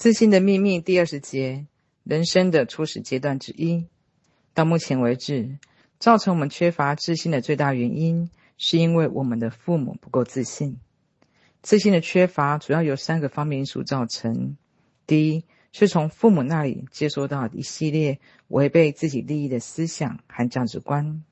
自信的秘密第二十节，人生的初始阶段之一。到目前为止，造成我们缺乏自信的最大原因，是因为我们的父母不够自信。自信的缺乏主要由三个方面因素造成：第一，是从父母那里接收到一系列违背自己利益的思想和价值观；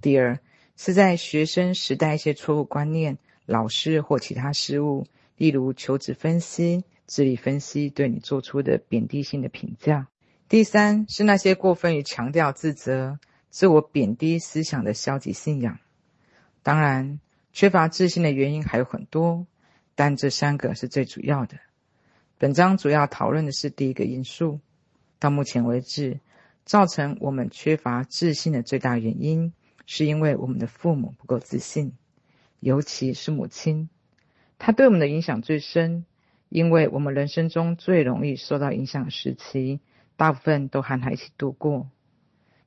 第二，是在学生时代一些错误观念、老师或其他事物，例如求职分析。智力分析对你做出的贬低性的评价。第三是那些过分于强调自责、自我贬低思想的消极信仰。当然，缺乏自信的原因还有很多，但这三个是最主要的。本章主要讨论的是第一个因素。到目前为止，造成我们缺乏自信的最大原因，是因为我们的父母不够自信，尤其是母亲，她对我们的影响最深。因为我们人生中最容易受到影响的时期，大部分都和他一起度过。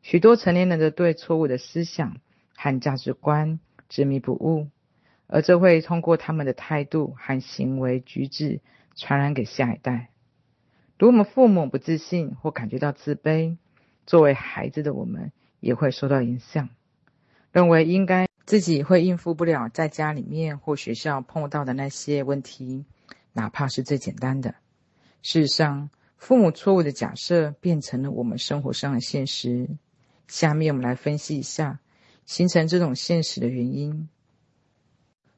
许多成年人的对错误的思想和价值观执迷不悟，而这会通过他们的态度和行为举止传染给下一代。如果我们父母不自信或感觉到自卑，作为孩子的我们也会受到影响，认为应该自己会应付不了在家里面或学校碰到的那些问题。哪怕是最简单的，事实上，父母错误的假设变成了我们生活上的现实。下面我们来分析一下形成这种现实的原因。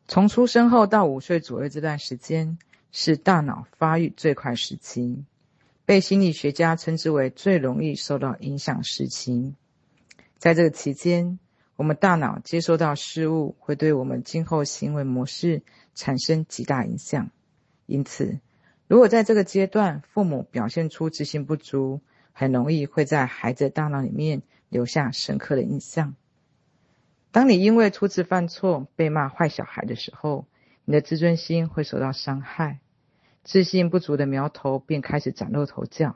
从出生后到五岁左右这段时间是大脑发育最快时期，被心理学家称之为最容易受到影响时期。在这个期间，我们大脑接收到事物会对我们今后行为模式产生极大影响。因此，如果在这个阶段父母表现出自信不足，很容易会在孩子的大脑里面留下深刻的印象。当你因为初次犯错被骂坏小孩的时候，你的自尊心会受到伤害，自信不足的苗头便开始崭露头角。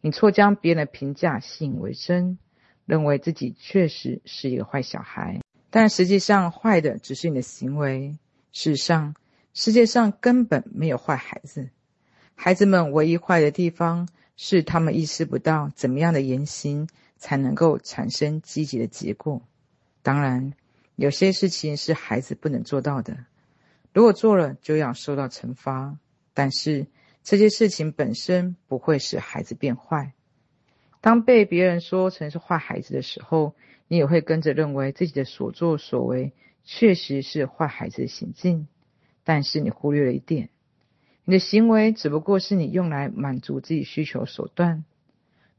你错将别人的评价信以为真，认为自己确实是一个坏小孩，但实际上坏的只是你的行为。事实上，世界上根本没有坏孩子，孩子们唯一坏的地方是他们意识不到怎么样的言行才能够产生积极的结果。当然，有些事情是孩子不能做到的，如果做了就要受到惩罚。但是这些事情本身不会使孩子变坏。当被别人说成是坏孩子的时候，你也会跟着认为自己的所作所为确实是坏孩子的行径。但是你忽略了一点，你的行为只不过是你用来满足自己需求手段。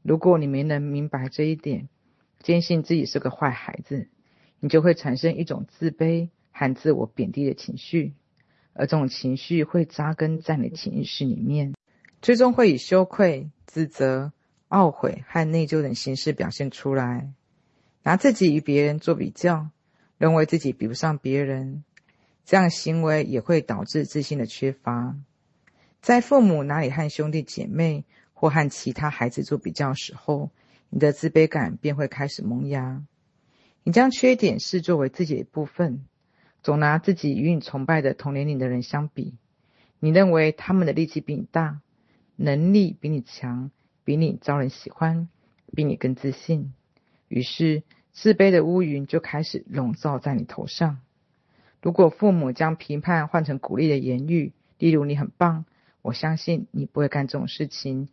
如果你没能明白这一点，坚信自己是个坏孩子，你就会产生一种自卑和自我贬低的情绪，而这种情绪会扎根在你的潜意识里面，最终会以羞愧、自责、懊悔和内疚等形式表现出来。拿自己与别人做比较，认为自己比不上别人。这样行为也会导致自信的缺乏。在父母哪里和兄弟姐妹或和其他孩子做比较时候，你的自卑感便会开始萌芽。你将缺点视作为自己的一部分，总拿自己与你崇拜的同年龄的人相比。你认为他们的力气比你大，能力比你强，比你招人喜欢，比你更自信。于是，自卑的乌云就开始笼罩在你头上。如果父母将评判换成鼓励的言语，例如“你很棒”，我相信你不会干这种事情，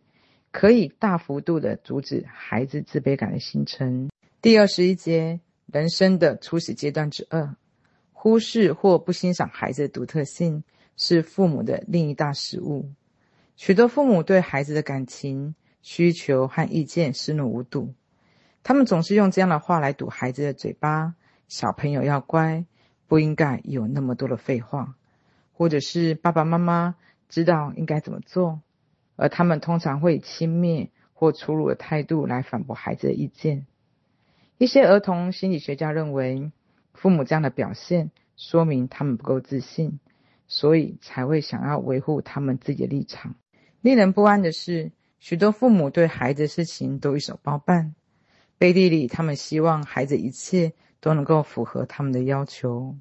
可以大幅度的阻止孩子自卑感的形成。第二十一节，人生的初始阶段之二，忽视或不欣赏孩子的独特性，是父母的另一大失误。许多父母对孩子的感情、需求和意见视若无睹，他们总是用这样的话来堵孩子的嘴巴：“小朋友要乖。”不应该有那么多的废话，或者是爸爸妈妈知道应该怎么做，而他们通常会以轻蔑或粗鲁的态度来反驳孩子的意见。一些儿童心理学家认为，父母这样的表现说明他们不够自信，所以才会想要维护他们自己的立场。令人不安的是，许多父母对孩子的事情都一手包办，背地里他们希望孩子一切。都能够符合他们的要求，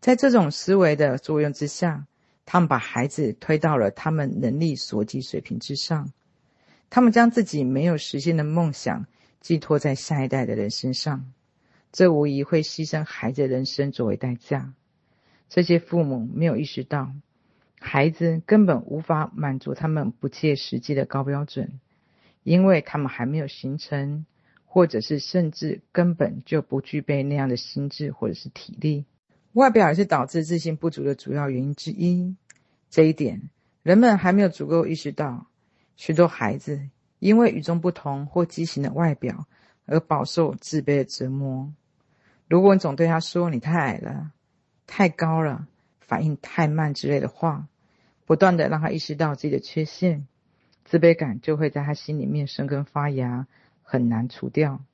在这种思维的作用之下，他们把孩子推到了他们能力所及水平之上，他们将自己没有实现的梦想寄托在下一代的人身上，这无疑会牺牲孩子人生作为代价。这些父母没有意识到，孩子根本无法满足他们不切实际的高标准，因为他们还没有形成，或者是甚至根本就不具备那样的心智或者是体力。外表也是导致自信不足的主要原因之一。这一点，人们还没有足够意识到。许多孩子因为与众不同或畸形的外表而饱受自卑的折磨。如果你总对他说“你太矮了”、“太高了”、“反应太慢”之类的话，不断地让他意识到自己的缺陷，自卑感就会在他心里面生根发芽，很难除掉。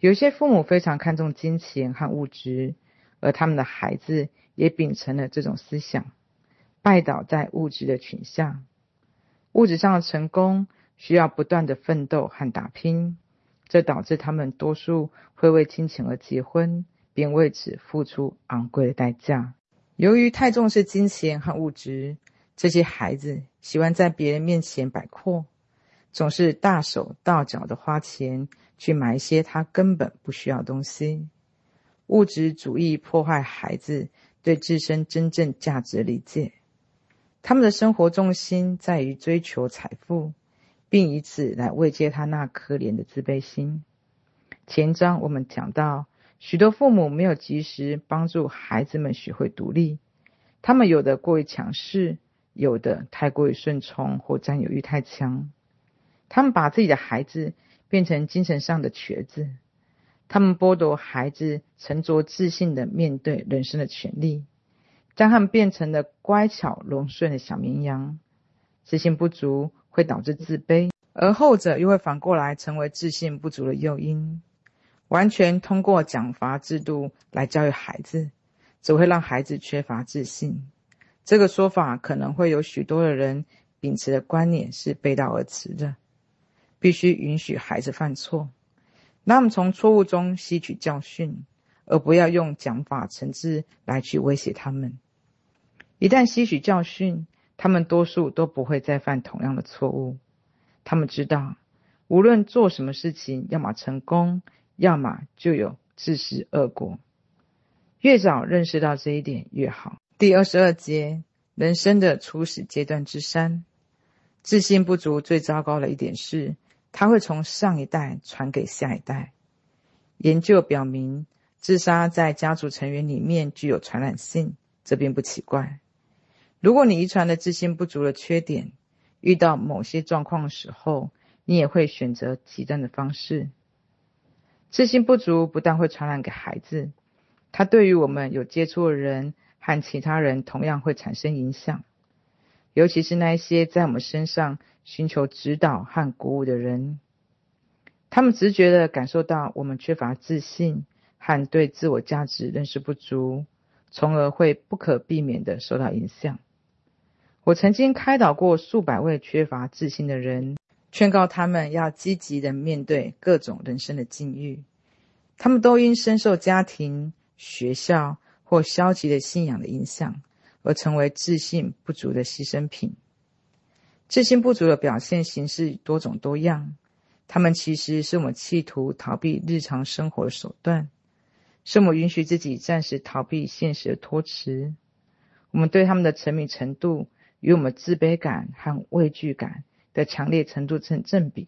有些父母非常看重金钱和物质。而他们的孩子也秉承了这种思想，拜倒在物质的群下。物质上的成功需要不断的奋斗和打拼，这导致他们多数会为金钱而结婚，并为此付出昂贵的代价。由于太重视金钱和物质，这些孩子喜欢在别人面前摆阔，总是大手大脚的花钱去买一些他根本不需要东西。物质主义破坏孩子对自身真正价值理解，他们的生活重心在于追求财富，并以此来慰藉他那可怜的自卑心。前章我们讲到，许多父母没有及时帮助孩子们学会独立，他们有的过于强势，有的太过于顺从或占有欲太强，他们把自己的孩子变成精神上的瘸子。他们剥夺孩子沉着自信的面对人生的权利，将他们变成了乖巧柔顺的小绵羊。自信不足会导致自卑，而后者又会反过来成为自信不足的诱因。完全通过奖罚制度来教育孩子，只会让孩子缺乏自信。这个说法可能会有许多的人秉持的观念是背道而驰的。必须允许孩子犯错。让他们从错误中吸取教训，而不要用讲法惩治来去威胁他们。一旦吸取教训，他们多数都不会再犯同样的错误。他们知道，无论做什么事情，要么成功，要么就有自食恶果。越早认识到这一点越好。第二十二节，人生的初始阶段之三，自信不足最糟糕的一点是。它会从上一代传给下一代。研究表明，自杀在家族成员里面具有传染性，这并不奇怪。如果你遗传了自信不足的缺点，遇到某些状况的时候，你也会选择极端的方式。自信不足不但会传染给孩子，它对于我们有接触的人和其他人同样会产生影响。尤其是那一些在我们身上寻求指导和鼓舞的人，他们直觉地感受到我们缺乏自信和对自我价值认识不足，从而会不可避免地受到影响。我曾经开导过数百位缺乏自信的人，劝告他们要积极地面对各种人生的境遇。他们都因深受家庭、学校或消极的信仰的影响。而成为自信不足的牺牲品。自信不足的表现形式多种多样，他们其实是我们企图逃避日常生活的手段，是我们允许自己暂时逃避现实的托词。我们对他们的沉迷程度与我们自卑感和畏惧感的强烈程度成正比。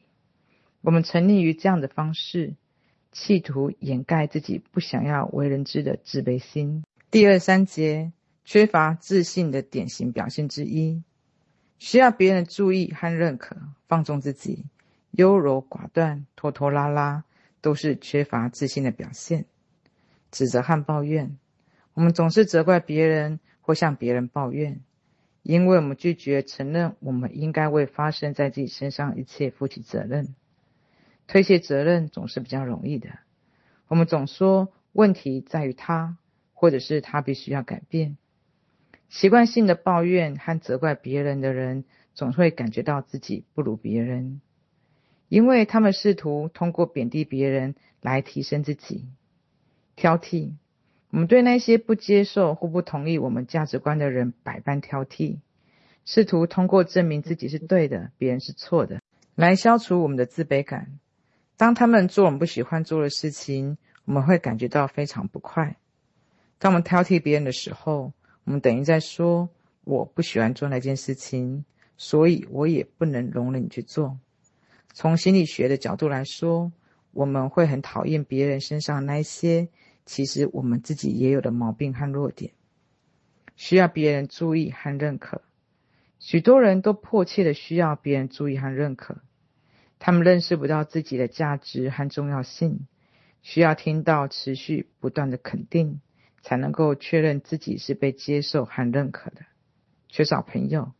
我们沉溺于这样的方式，企图掩盖自己不想要为人知的自卑心。第二三节。缺乏自信的典型表现之一，需要别人的注意和认可，放纵自己，优柔寡断，拖拖拉拉，都是缺乏自信的表现。指责和抱怨，我们总是责怪别人或向别人抱怨，因为我们拒绝承认我们应该为发生在自己身上一切负起责任。推卸责任总是比较容易的，我们总说问题在于他，或者是他必须要改变。习惯性的抱怨和责怪别人的人，总会感觉到自己不如别人，因为他们试图通过贬低别人来提升自己。挑剔，我们对那些不接受或不同意我们价值观的人百般挑剔，试图通过证明自己是对的，别人是错的，来消除我们的自卑感。当他们做我们不喜欢做的事情，我们会感觉到非常不快。当我们挑剔别人的时候，我们等于在说：“我不喜欢做那件事情，所以我也不能容忍你去做。”从心理学的角度来说，我们会很讨厌别人身上那些。其实我们自己也有的毛病和弱点，需要别人注意和认可。许多人都迫切的需要别人注意和认可，他们认识不到自己的价值和重要性，需要听到持续不断的肯定，才能够确认自己是被接受和认可的。缺少朋友，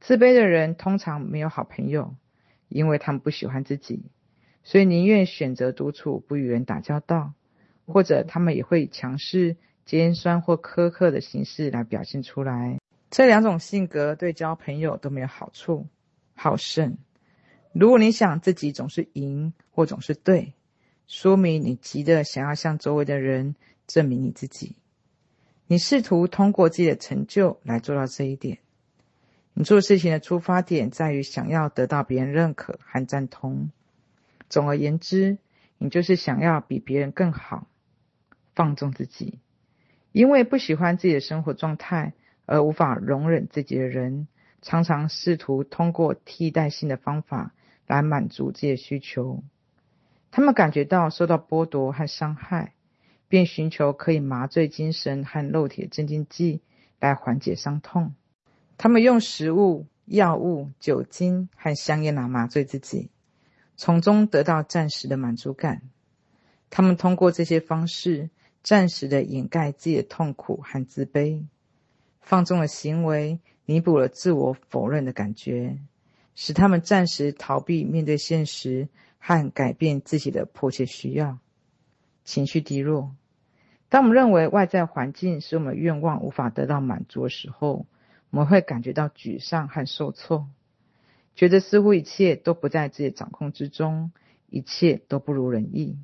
自卑的人通常没有好朋友，因为他们不喜欢自己，所以宁愿选择独处，不与人打交道。或者他们也会以强势、尖酸或苛刻的形式来表现出来。这两种性格对交朋友都没有好处。好胜，如果你想自己总是赢或总是对，说明你急着想要向周围的人证明你自己。你试图通过自己的成就来做到这一点。你做事情的出发点在于想要得到别人认可和赞同。总而言之，你就是想要比别人更好。放纵自己，因为不喜欢自己的生活状态而无法容忍自己的人，常常试图通过替代性的方法来满足自己的需求。他们感觉到受到剥夺和伤害，便寻求可以麻醉精神和肉体的镇静剂来缓解伤痛。他们用食物、药物、酒精和香烟来麻醉自己，从中得到暂时的满足感。他们通过这些方式。暂时的掩盖自己的痛苦和自卑，放纵的行为弥补了自我否认的感觉，使他们暂时逃避面对现实和改变自己的迫切需要。情绪低落，当我们认为外在环境使我们愿望无法得到满足的时候，我们会感觉到沮丧和受挫，觉得似乎一切都不在自己掌控之中，一切都不如人意。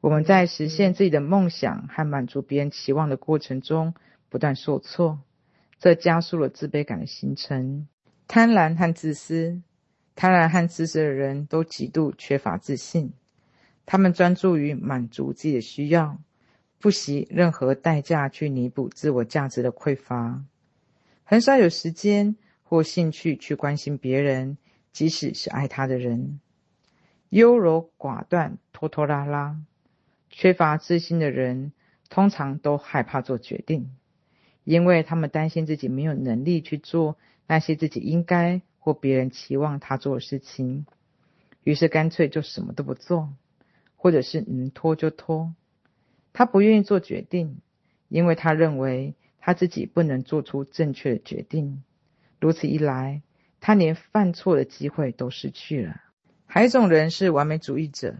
我们在实现自己的梦想和满足别人期望的过程中不断受挫，这加速了自卑感的形成。贪婪和自私，贪婪和自私的人都极度缺乏自信，他们专注于满足自己的需要，不惜任何代价去弥补自我价值的匮乏，很少有时间或兴趣去关心别人，即使是爱他的人。优柔寡断，拖拖拉拉。缺乏自信的人通常都害怕做决定，因为他们担心自己没有能力去做那些自己应该或别人期望他做的事情，于是干脆就什么都不做，或者是能拖就拖。他不愿意做决定，因为他认为他自己不能做出正确的决定。如此一来，他连犯错的机会都失去了。还有一种人是完美主义者。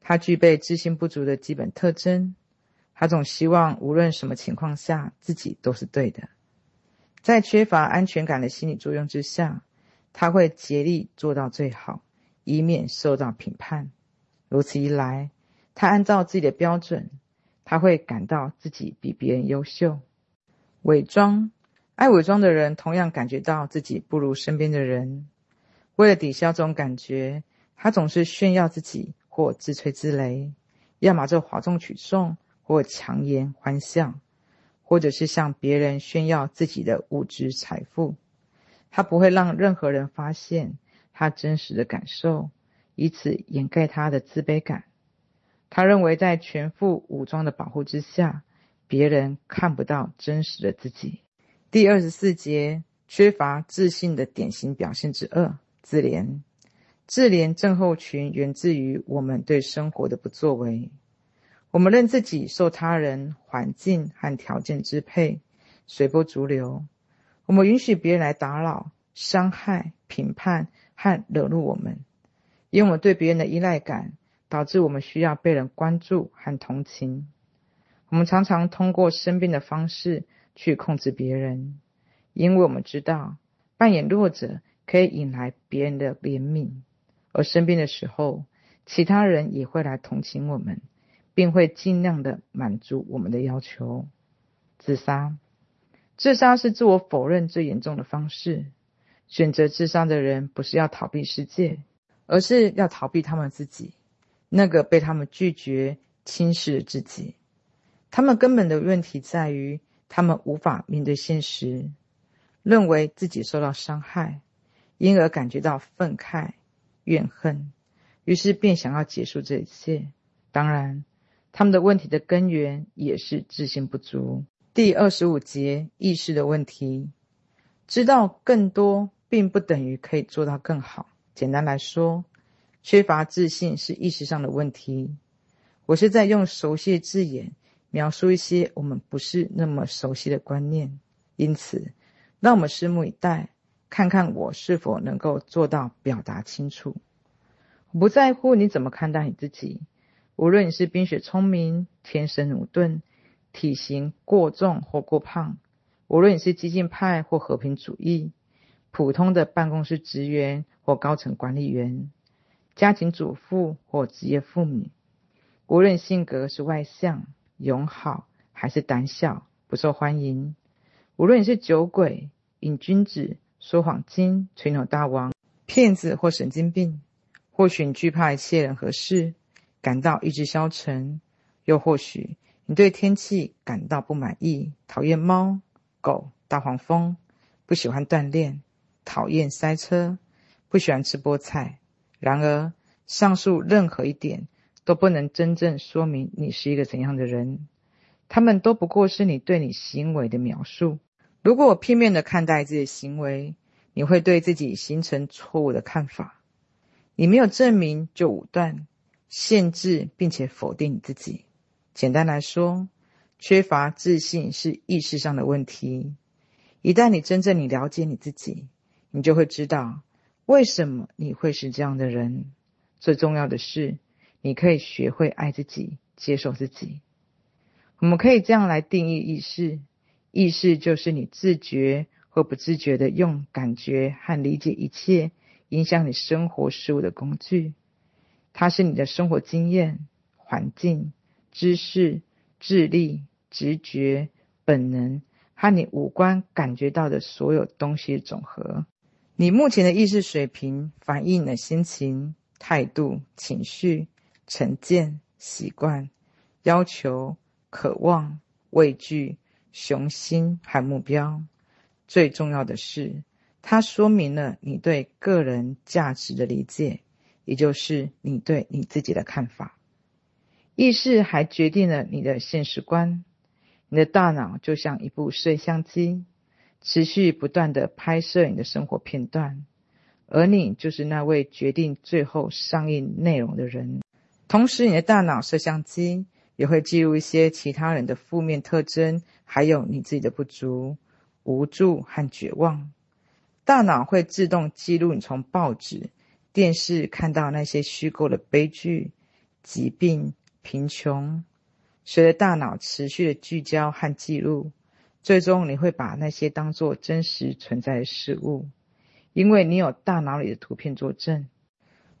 他具备自信不足的基本特征，他总希望无论什么情况下自己都是对的。在缺乏安全感的心理作用之下，他会竭力做到最好，以免受到评判。如此一来，他按照自己的标准，他会感到自己比别人优秀。伪装，爱伪装的人同样感觉到自己不如身边的人。为了抵消这种感觉，他总是炫耀自己。或自吹自擂，要么就哗众取宠，或强颜欢笑，或者是向别人炫耀自己的物质财富。他不会让任何人发现他真实的感受，以此掩盖他的自卑感。他认为在全副武装的保护之下，别人看不到真实的自己。第二十四节，缺乏自信的典型表现之二：自怜。自怜症候群源自于我们对生活的不作为。我们认自己受他人、环境和条件支配，随波逐流。我们允许别人来打扰、伤害、评判和惹怒我们，因为我们对别人的依赖感，导致我们需要被人关注和同情。我们常常通过生病的方式去控制别人，因为我们知道扮演弱者可以引来别人的怜悯。而生病的时候，其他人也会来同情我们，并会尽量的满足我们的要求。自杀，自杀是自我否认最严重的方式。选择自杀的人，不是要逃避世界，而是要逃避他们自己，那个被他们拒绝、轻视的自己。他们根本的问题在于，他们无法面对现实，认为自己受到伤害，因而感觉到愤慨、怨恨，于是便想要结束这一切。当然，他们的问题的根源也是自信不足。第二十五节，意识的问题，知道更多。并不等于可以做到更好。简单来说，缺乏自信是意识上的问题。我是在用熟悉的字眼描述一些我们不是那么熟悉的观念。因此，让我们拭目以待，看看我是否能够做到表达清楚。我不在乎你怎么看待你自己，无论你是冰雪聪明、天生鲁钝、体型过重或过胖，无论你是激进派或和平主义。普通的办公室职员或高层管理员，家庭主妇或职业妇女，无论性格是外向、友好还是胆小、不受欢迎，无论你是酒鬼、瘾君子、说谎精、吹牛大王、骗子或神经病，或许你惧怕一切人和事，感到意志消沉，又或许你对天气感到不满意，讨厌猫、狗、大黄蜂，不喜欢锻炼。讨厌塞车，不喜欢吃菠菜。然而，上述任何一点都不能真正说明你是一个怎样的人，他们都不过是你对你行为的描述。如果我片面的看待自己的行为，你会对自己形成错误的看法。你没有证明就武断、限制并且否定你自己。简单来说，缺乏自信是意识上的问题。一旦你真正你了解你自己，你就会知道为什么你会是这样的人。最重要的是，你可以学会爱自己，接受自己。我们可以这样来定义意识：意识就是你自觉或不自觉地用感觉和理解一切影响你生活事物的工具。它是你的生活经验、环境、知识、智力、直觉、本能和你五官感觉到的所有东西的总和。你目前的意识水平反映了心情、态度、情绪、成见、习惯、要求、渴望、畏惧、雄心和目标。最重要的是，它说明了你对个人价值的理解，也就是你对你自己的看法。意识还决定了你的现实观。你的大脑就像一部摄像机。持续不断地拍摄你的生活片段，而你就是那位决定最后上映内容的人。同时，你的大脑摄像机也会记录一些其他人的负面特征，还有你自己的不足、无助和绝望。大脑会自动记录你从报纸、电视看到那些虚构的悲剧、疾病、贫穷。随着大脑持续的聚焦和记录。最终，你会把那些当作真实存在的事物，因为你有大脑里的图片作证。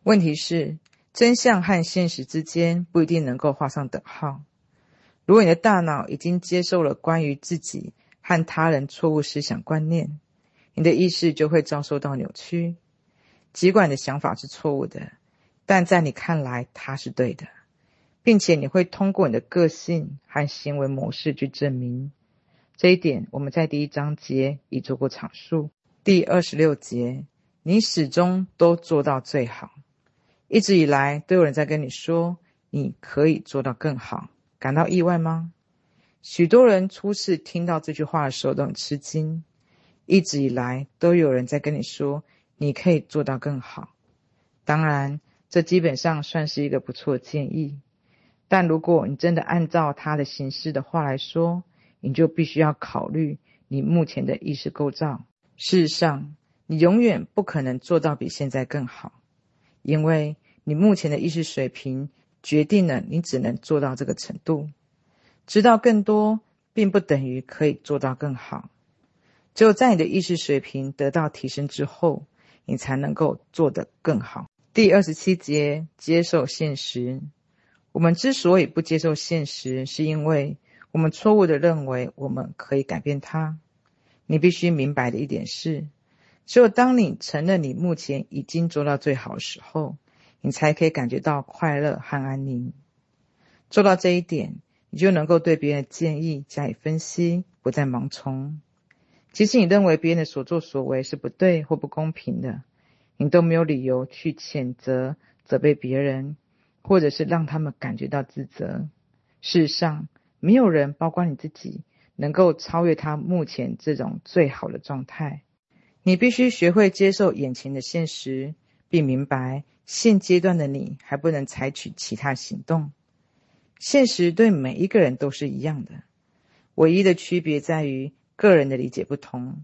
问题是，真相和现实之间不一定能够画上等号。如果你的大脑已经接受了关于自己和他人错误思想观念，你的意识就会遭受到扭曲。尽管你的想法是错误的，但在你看来它是对的，并且你会通过你的个性和行为模式去证明。这一点我们在第一章节已做过阐述。第二十六节，你始终都做到最好。一直以来都有人在跟你说，你可以做到更好，感到意外吗？许多人初次听到这句话的时候都很吃惊。一直以来都有人在跟你说，你可以做到更好。当然，这基本上算是一个不错的建议。但如果你真的按照他的形式的话来说，你就必须要考虑你目前的意识构造。事实上，你永远不可能做到比现在更好，因为你目前的意识水平决定了你只能做到这个程度。知道更多，并不等于可以做到更好。只有在你的意识水平得到提升之后，你才能够做得更好。第二十七节，接受现实。我们之所以不接受现实，是因为我们错误的认为我们可以改变它。你必须明白的一点是，只有当你承认你目前已经做到最好的时候，你才可以感觉到快乐和安宁。做到这一点，你就能够对别人的建议加以分析，不再盲从。即使你认为别人的所作所为是不对或不公平的，你都没有理由去谴责、责备别人。或者是让他们感觉到自责。事实上，没有人，包括你自己，能够超越他目前这种最好的状态。你必须学会接受眼前的现实，并明白现阶段的你还不能采取其他行动。现实对每一个人都是一样的，唯一的区别在于个人的理解不同。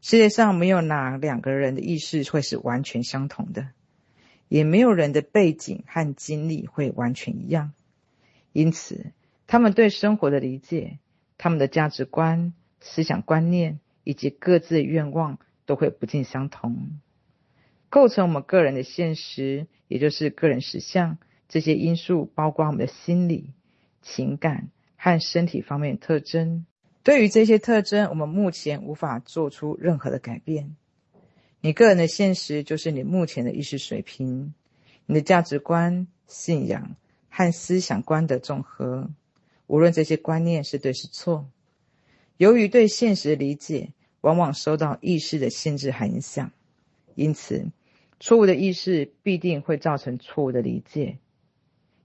世界上没有哪两个人的意识会是完全相同的。也没有人的背景和经历会完全一样，因此，他们对生活的理解、他们的价值观、思想观念以及各自的愿望都会不尽相同。构成我们个人的现实，也就是个人实相，这些因素包括我们的心理、情感和身体方面的特征。对于这些特征，我们目前无法做出任何的改变。你个人的现实就是你目前的意识水平，你的价值观、信仰和思想观的总和。无论这些观念是对是错，由于对现实的理解往往受到意识的限制和影响，因此错误的意识必定会造成错误的理解。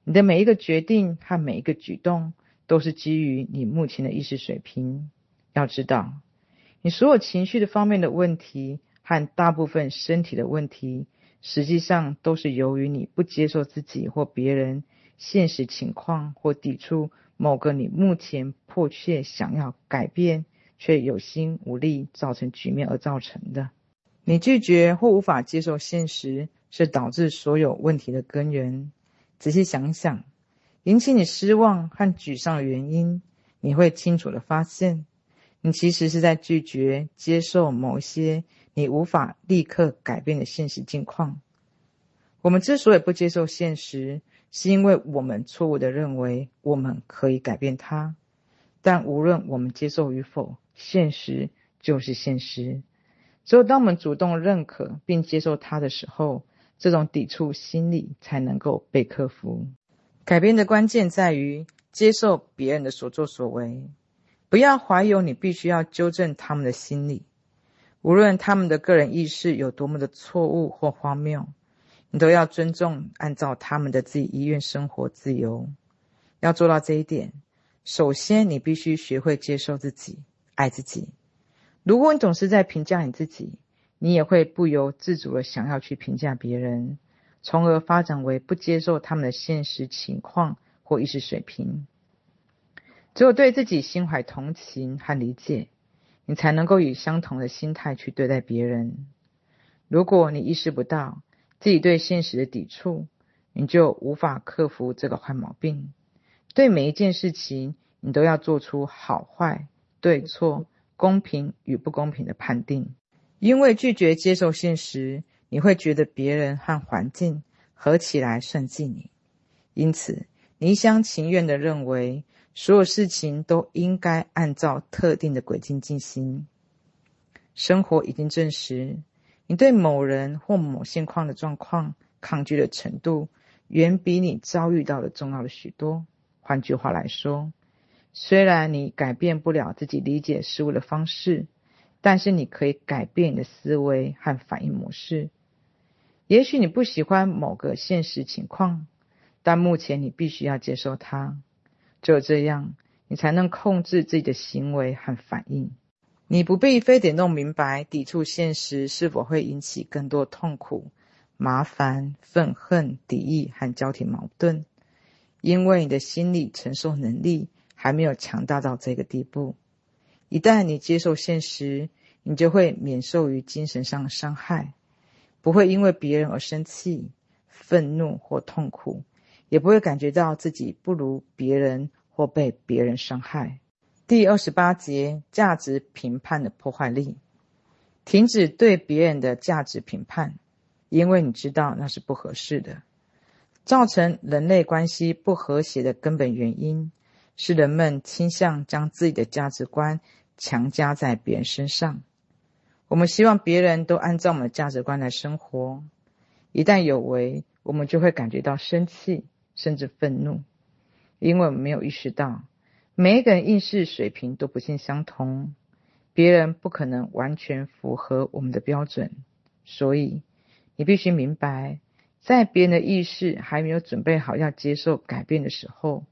你的每一个决定和每一个举动都是基于你目前的意识水平。要知道，你所有情绪的方面的问题。和大部分身体的问题，实际上都是由于你不接受自己或别人现实情况，或抵触某个你目前迫切想要改变却有心无力造成局面而造成的。你拒绝或无法接受现实，是导致所有问题的根源。仔细想想，引起你失望和沮丧的原因，你会清楚地发现，你其实是在拒绝接受某些。你无法立刻改变的现实境况。我们之所以不接受现实，是因为我们错误地认为我们可以改变它。但无论我们接受与否，现实就是现实。只有当我们主动认可并接受它的时候，这种抵触心理才能够被克服。改变的关键在于接受别人的所作所为，不要怀有你必须要纠正他们的心理。无论他们的个人意识有多么的错误或荒谬，你都要尊重，按照他们的自己意愿生活自由。要做到这一点，首先你必须学会接受自己，爱自己。如果你总是在评价你自己，你也会不由自主的想要去评价别人，从而发展为不接受他们的现实情况或意识水平。只有对自己心怀同情和理解。你才能够以相同的心态去对待别人。如果你意识不到自己对现实的抵触，你就无法克服这个坏毛病。对每一件事情，你都要做出好坏、对错、公平与不公平的判定。因为拒绝接受现实，你会觉得别人和环境合起来算计你，因此你一厢情愿地认为。所有事情都应该按照特定的轨迹进行。生活已经证实，你对某人或某现况的状况抗拒的程度，远比你遭遇到的重要的许多。换句话来说，虽然你改变不了自己理解事物的方式，但是你可以改变你的思维和反应模式。也许你不喜欢某个现实情况，但目前你必须要接受它。只有这样，你才能控制自己的行为和反应。你不必非得弄明白抵触现实是否会引起更多痛苦、麻烦、愤恨、敌意和交替矛盾，因为你的心理承受能力还没有强大到这个地步。一旦你接受现实，你就会免受于精神上的伤害，不会因为别人而生气、愤怒或痛苦。也不会感觉到自己不如别人或被别人伤害。第二十八节，价值评判的破坏力。停止对别人的价值评判，因为你知道那是不合适的。造成人类关系不和谐的根本原因，是人们倾向将自己的价值观强加在别人身上。我们希望别人都按照我们的价值观来生活，一旦有违，我们就会感觉到生气，甚至愤怒，因为我们没有意识到，每一个人意识水平都不尽相同，别人不可能完全符合我们的标准，所以你必须明白，在别人的意识还没有准备好要接受改变的时候，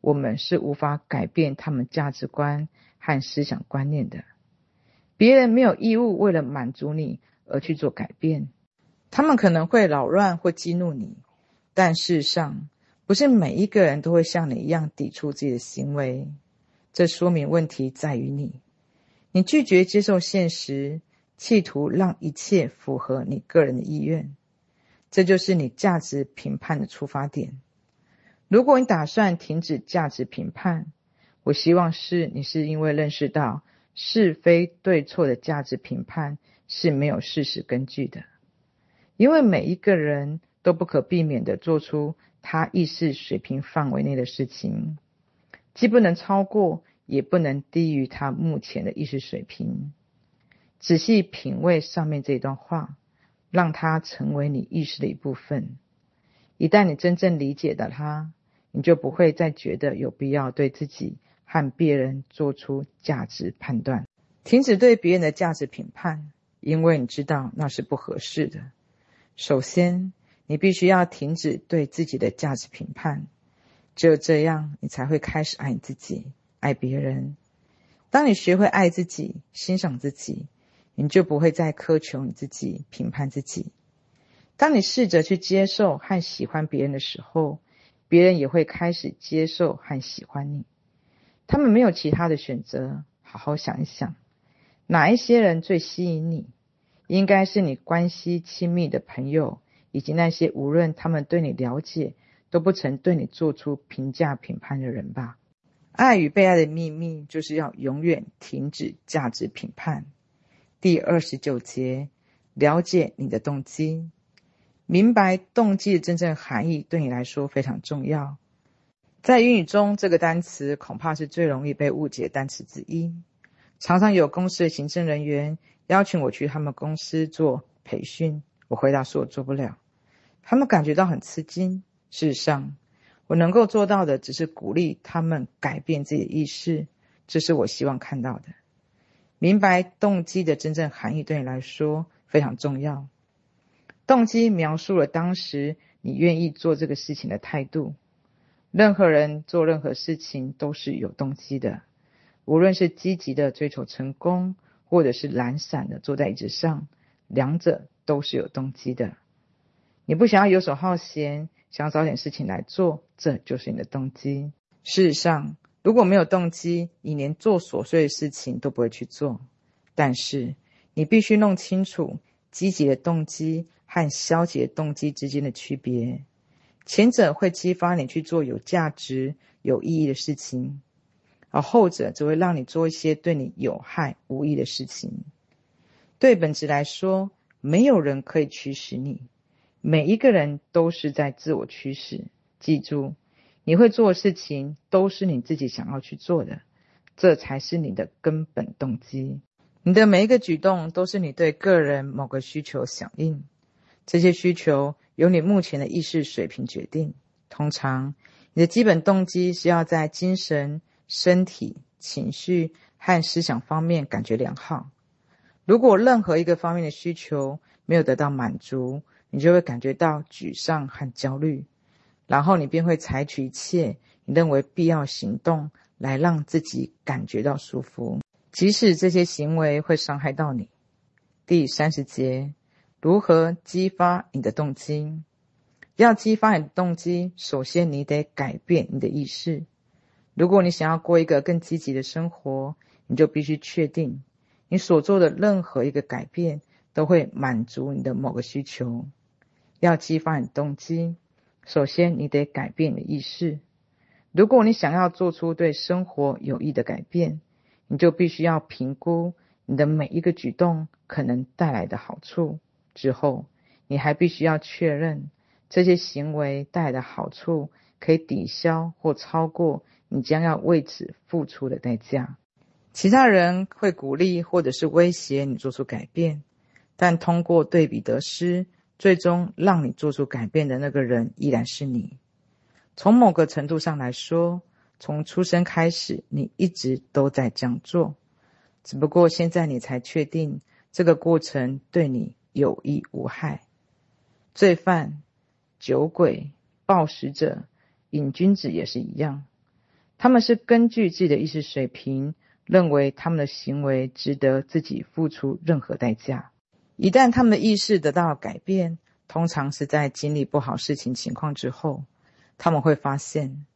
我们是无法改变他们价值观和思想观念的。别人没有义务为了满足你而去做改变，他们可能会扰乱或激怒你，但事实上，不是每一个人都会像你一样抵触自己的行为。这说明问题在于你，你拒绝接受现实，企图让一切符合你个人的意愿。这就是你价值评判的出发点。如果你打算停止价值评判，我希望是你是因为认识到。是非对错的价值评判是没有事实根据的，因为每一个人都不可避免地做出他意识水平范围内的事情，既不能超过，也不能低于他目前的意识水平。仔细品味上面这段话，让它成为你意识的一部分。一旦你真正理解了它，你就不会再觉得有必要对自己。和别人做出价值判断，停止对别人的价值评判，因为你知道那是不合适的。首先，你必须要停止对自己的价值评判，只有这样，你才会开始爱你自己、爱别人。当你学会爱自己、欣赏自己，你就不会再苛求你自己、评判自己。当你试着去接受和喜欢别人的时候，别人也会开始接受和喜欢你。他们没有其他的选择。好好想一想，哪一些人最吸引你？应该是你关系亲密的朋友，以及那些无论他们对你了解，都不曾对你做出评价评判的人吧。爱与被爱的秘密，就是要永远停止价值评判。第二十九节，了解你的动机，明白动机的真正含义，对你来说非常重要。在英语中，这个单词恐怕是最容易被误解的单词之一。常常有公司的行政人员邀请我去他们公司做培训，我回答说我做不了。他们感觉到很吃惊。事实上，我能够做到的只是鼓励他们改变自己的意识，这是我希望看到的。明白动机的真正含义对你来说非常重要。动机描述了当时你愿意做这个事情的态度。任何人做任何事情都是有动机的，无论是积极的追求成功，或者是懒散的坐在椅子上，两者都是有动机的。你不想要游手好闲，想找点事情来做，这就是你的动机。事实上，如果没有动机，你连做琐碎的事情都不会去做。但是，你必须弄清楚积极的动机和消极的动机之间的区别。前者会激发你去做有价值、有意义的事情，而后者只会让你做一些对你有害、无益的事情。对本质来说，没有人可以驱使你，每一个人都是在自我驱使。记住，你会做的事情都是你自己想要去做的，这才是你的根本动机。你的每一个举动都是你对个人某个需求响应，这些需求。由你目前的意识水平决定。通常，你的基本动机是要在精神、身体、情绪和思想方面感觉良好。如果任何一个方面的需求没有得到满足，你就会感觉到沮丧和焦虑，然后你便会采取一切你认为必要行动来让自己感觉到舒服，即使这些行为会伤害到你。第三十节。如何激发你的动机？要激发你的动机，首先你得改变你的意识。如果你想要过一个更积极的生活，你就必须确定，你所做的任何一个改变都会满足你的某个需求。要激发你动机，首先你得改变你的意识。如果你想要做出对生活有益的改变，你就必须要评估你的每一个举动可能带来的好处。之后，你还必须要确认这些行为带来的好处可以抵消或超过你将要为此付出的代价。其他人会鼓励或者是威胁你做出改变，但通过对比得失，最终让你做出改变的那个人依然是你。从某个程度上来说，从出生开始，你一直都在这样做，只不过现在你才确定这个过程对你有益无害。罪犯、酒鬼、暴食者、瘾君子也是一样，他们是根据自己的意识水平，认为他们的行为值得自己付出任何代价。一旦他们的意识得到了改变，通常是在经历不好事情情况之后，他们会发现，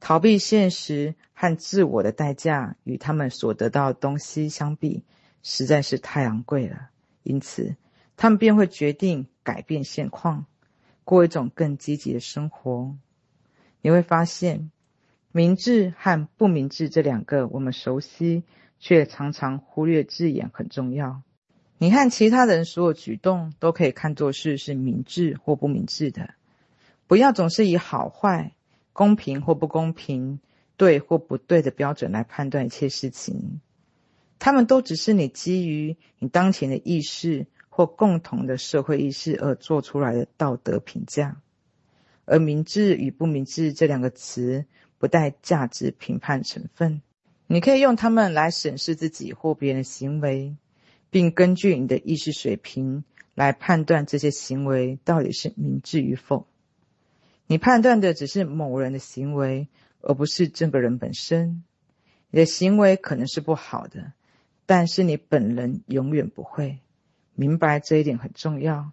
逃避现实和自我的代价与他们所得到的东西相比，实在是太昂贵了。因此，他们便会决定改变现况，过一种更积极的生活。你会发现，明智和不明智这两个我们熟悉却常常忽略字眼很重要。你看其他人所有举动都可以看作是是明智或不明智的。不要总是以好坏、公平或不公平、对或不对的标准来判断一切事情。他们都只是你基于你当前的意识或共同的社会意识而做出来的道德评价。而明智与不明智这两个词不带价值评判成分。你可以用它们来审视自己或别人的行为。并根据你的意识水平来判断这些行为到底是明智与否。你判断的只是某人的行为，而不是这个人本身。你的行为可能是不好的，但是你本人永远不会。明白这一点很重要。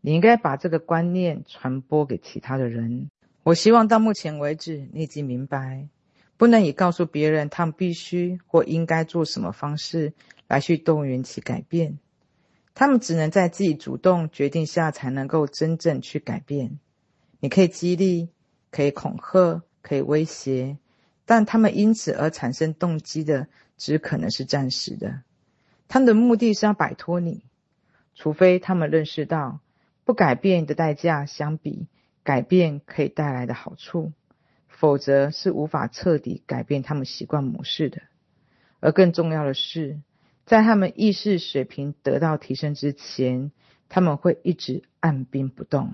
你应该把这个观念传播给其他的人。我希望到目前为止，你已经明白，不能以告诉别人他们必须或应该做什么方式。来去动员其改变，他们只能在自己主动决定下才能够真正去改变。你可以激励，可以恐吓，可以威胁，但他们因此而产生动机的，只可能是暂时的。他们的目的是要摆脱你，除非他们认识到不改变的代价相比改变可以带来的好处，否则是无法彻底改变他们习惯模式的。而更重要的是，在他们意识水平得到提升之前，他们会一直按兵不动。